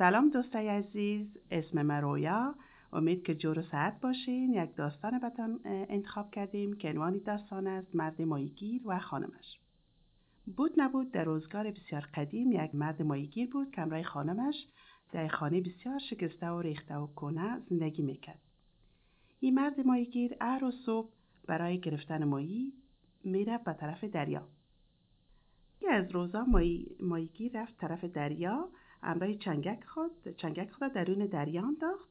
سلام دوستای عزیز اسم من رویا. امید که جور و سعد باشین. یک داستان بتان انتخاب کردیم که عنوان داستان است مرد مایگیر و خانمش. بود نبود در روزگار بسیار قدیم یک مرد مایگیر بود که همراه خانمش در خانه بسیار شکسته و ریخته و کنه زندگی می‌کرد. این مرد مایگیر هر صبح برای گرفتن ماهی می‌رفت به طرف دریا. یکی از روزا مایی، ماهیگیر رفت طرف دریا همراه چنگک خود چنگک خود درون دریا انداخت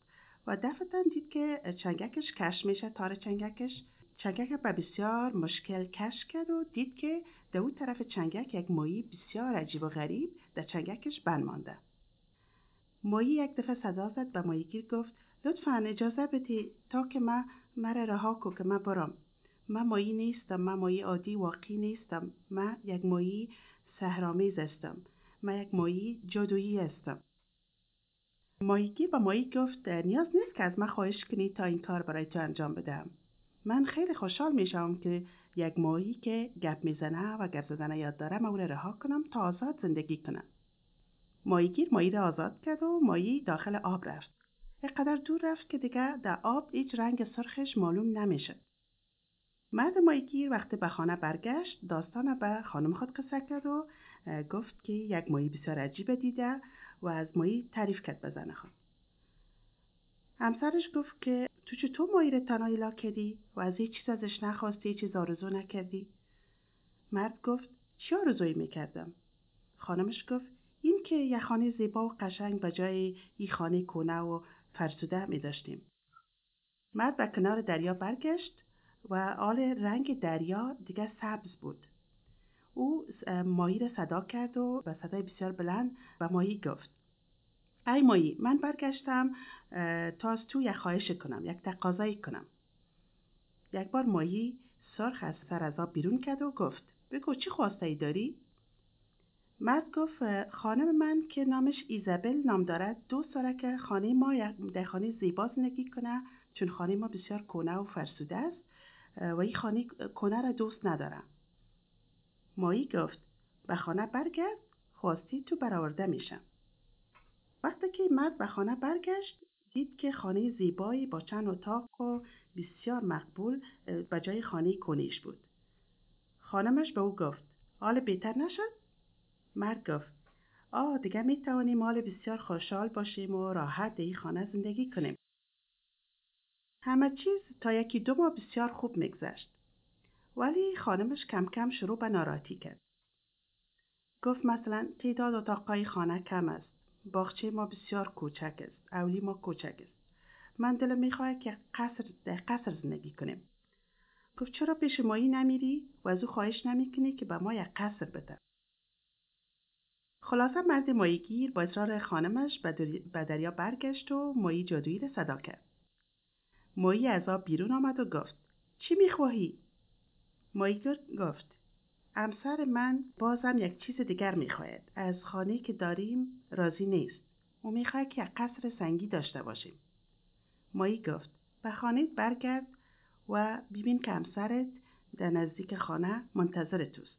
و دفتا دید که چنگکش کش میشه تار چنگکش. چنگک به بسیار مشکل کش کرد و دید که در اون طرف چنگک یک ماهی بسیار عجیب و غریب در چنگکش بند مانده. ماهی یک دفعه صدا زد به ماهیگیر گفت لطفا اجازه بدی تا که من مرا رها کو که من برم. من ماهی نیستم من ماهی عادی واقعی نیستم. من یک ماهی سهرامیز هستم. من یک ماهی جادویی هستم. ماهیگیر با ماهی گفت نیاز نیست که از من خواهش کنی تا این کار برای تو انجام بدم. من خیلی خوشحال میشم که یک ماهی که گپ می‌زنه و گپ زدن یاد داره من رها کنم تا آزاد زندگی کنم. ماهیگیر ماهی را آزاد کرد و ماهی داخل آب رفت. اینقدر دور رفت که دیگر در آب هیچ رنگ سرخش معلوم نمی‌شد. مرد ماهیگیر وقتی به خانه برگشت داستان به خانم خود قصه کرد و گفت که یک ماهی بسیار عجیب دیده و از ماهی تعریف کرد به زن خود. همسرش گفت که تو چطور ماهی رو تنهایی لا کردی و از هیچ چیز ازش نخواستی چیز آرزو نکردی؟ مرد گفت چی آرزویی می‌کردم؟ خانمش گفت این که یه خانه زیبا و قشنگ به جای این خانه کنه و فرسوده می داشتیم. مرد به کنار دریا برگشت و آل رنگ دریا دیگه سبز بود. او ماهی را صدا کرد و به صدای بسیار بلند و ماهی گفت ای ماهی من برگشتم تا از تو یک خواهش کنم یک تقاضایی کنم یک بار ماهی سرخ از سر از آب بیرون کرد و گفت بگو چی خواسته ای داری؟ مرد گفت خانم من که نامش ایزابل نام دارد دو ساله که خانه ما در خانه زیبا زندگی کنه چون خانه ما بسیار کنه و فرسوده است و این خانه کنه را دوست ندارم. مایی گفت به خانه برگرد خواستی تو برآورده میشم. وقتی که مرد به خانه برگشت دید که خانه زیبایی با چند اتاق و بسیار مقبول به جای خانه کنیش بود. خانمش به او گفت حال بهتر نشد؟ مرد گفت آه دیگه می توانیم مال بسیار خوشحال باشیم و راحت در این خانه زندگی کنیم. همه چیز تا یکی دو ماه بسیار خوب میگذشت. ولی خانمش کم کم شروع به ناراحتی کرد. گفت مثلا تعداد اتاقهای خانه کم است. باغچه ما بسیار کوچک است. اولی ما کوچک است. من دلم می‌خواهد که قصر در قصر زندگی کنیم. گفت چرا پیش مایی نمیری و از او خواهش نمی‌کنی که به ما یک قصر بده. خلاصه مرد ماییگیر با اصرار خانمش به دریا برگشت و مایی جادویی را صدا کرد. مایی از آب بیرون آمد و گفت چی می‌خواهی؟ ماییگیر گفت امسر من بازم یک چیز دیگر می‌خواهد. از خانه که داریم راضی نیست. او می‌خواهد که قصر سنگی داشته باشیم. مایی گفت به خانه برگرد و ببین که همسرت در نزدیک خانه منتظر توست.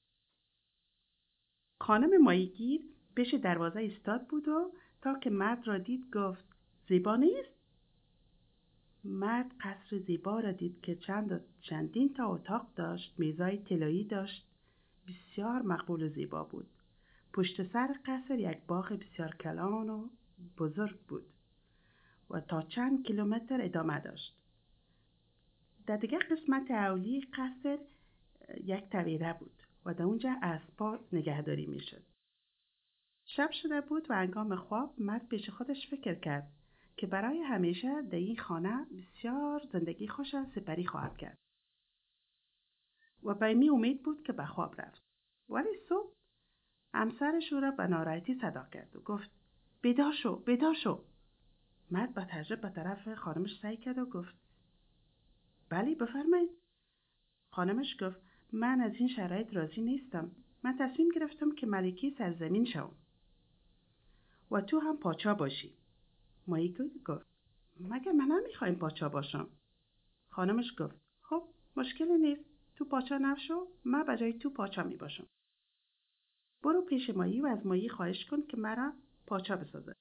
خانم ماییگیر پیش دروازه ایستاد بود و تا که مرد را دید گفت زیبا نیست؟ مرد قصر زیبا را دید که چند چندین تا اتاق داشت میزای طلایی داشت. بسیار مقبول و زیبا بود. پشت سر قصر یک باغ بسیار کلان و بزرگ بود و تا چند کیلومتر ادامه داشت. در دیگه قسمت اولی قصر یک تویره بود و در اونجا اسبا نگهداری می‌شد. شب شده بود و انگام خواب مرد پیش خودش فکر کرد. که برای همیشه در این خانه بسیار زندگی خوش سپری خواهد کرد. و به می امید بود که به خواب رفت. ولی صبح همسرش او را به ناراحتی صدا کرد و گفت بیدار شو بیدار شو. مرد با تجربه به طرف خانمش سعی کرد و گفت بلی بفرمایید. خانمش گفت من از این شرایط راضی نیستم. من تصمیم گرفتم که ملکی سرزمین شوم. و تو هم پاچا باشی. مایی گفت. مگه من نمی‌خوایم پاچا باشم؟ خانمش گفت خب مشکلی نیست. تو پاچا نشو من بجای تو پاچا می باشم برو پیش مایی و از مایی خواهش کن که مرا پاچا بسازه.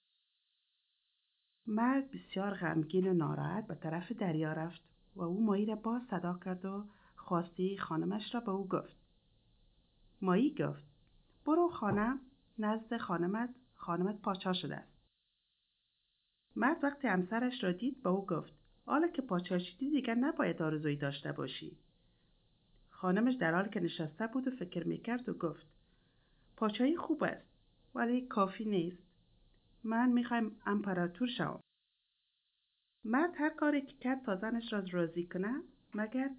مرد بسیار غمگین و ناراحت به طرف دریا رفت و او مایی را باز صدا کرد و خواسته خانمش را به او گفت. مایی گفت برو خانه نزد خانمت خانمت پاچا شده است. مرد وقتی همسرش را دید به او گفت حالا که پاچا شدی دیگر نباید آرزویی داشته باشی. خانمش در حال که نشسته بود و فکر می‌کرد و گفت پاچایی خوب است ولی کافی نیست. من می‌خوایم امپراتور شوم. مرد هر کاری که کرد تا زنش را راضی کنه مگر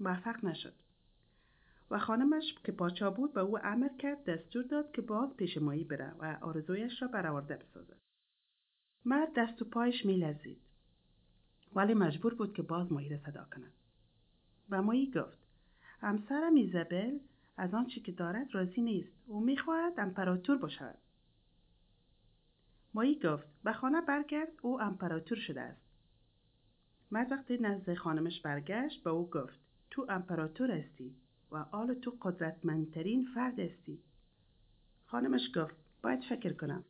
موفق نشد. و خانمش که پاچا بود به او امر کرد دستور داد که باز پیش مایی بره و آرزویش را برآورده بسازد. مرد دست و پایش میلرزید. ولی مجبور بود که باز مایی را صدا کند. و مایی گفت همسرم ایزابل از آنچه که دارد راضی نیست. او می‌خواهد امپراتور باشد. مایی گفت به خانه برگرد او امپراتور شده است. مرد وقتی نزد خانمش برگشت به او گفت تو امپراتور هستی و آل تو قدرتمندترین فرد هستی. خانمش گفت باید فکر کنم.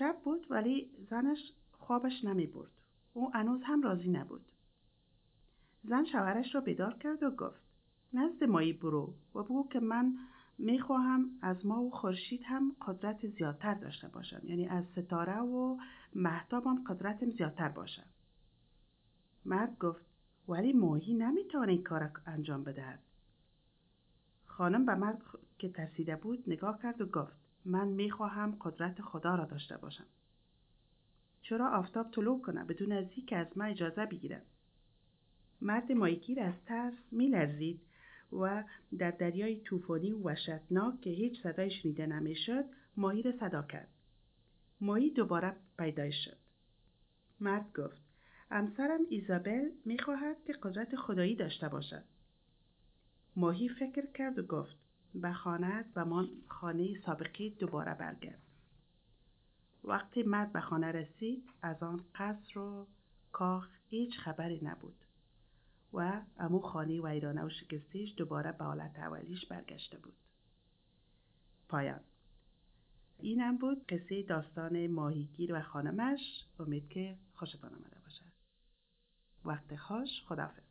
شب بود ولی زنش خوابش نمی برد او هنوز هم راضی نبود. زن شوهرش را بیدار کرد و گفت نزد مایی برو و بگو که من می‌خواهم از ما و خورشید هم قدرت زیادتر داشته باشم. یعنی از ستاره و محتابم قدرتم زیادتر باشم مرد گفت ولی ماهی نمی‌تواند این کار انجام بدهد. خانم به مرد که ترسیده بود نگاه کرد و گفت من می‌خواهم قدرت خدا را داشته باشم. چرا آفتاب طلوع کنه بدون از که از ما اجازه بگیرد مرد ماهیگیر از ترس میلرزید و در دریای طوفانی و وحشتناک که هیچ صدای شنیده نمی‌شد ماهی را صدا کرد. ماهی دوباره پیدا شد. مرد گفت همسرم ایزابل می‌خواهد که قدرت خدایی داشته باشد. ماهی فکر کرد و گفت به خانه و من خانه سابقی دوباره برگرد وقتی مرد به خانه رسید از آن قصر و کاخ هیچ خبری نبود و امو خانه ویرانه و شکستیش دوباره به حالت اولیش برگشته بود. پایان. اینم بود قصه داستان ماهیگیر و خانمش. امید که خوشتان آمده باشد. وقت خوش خدافز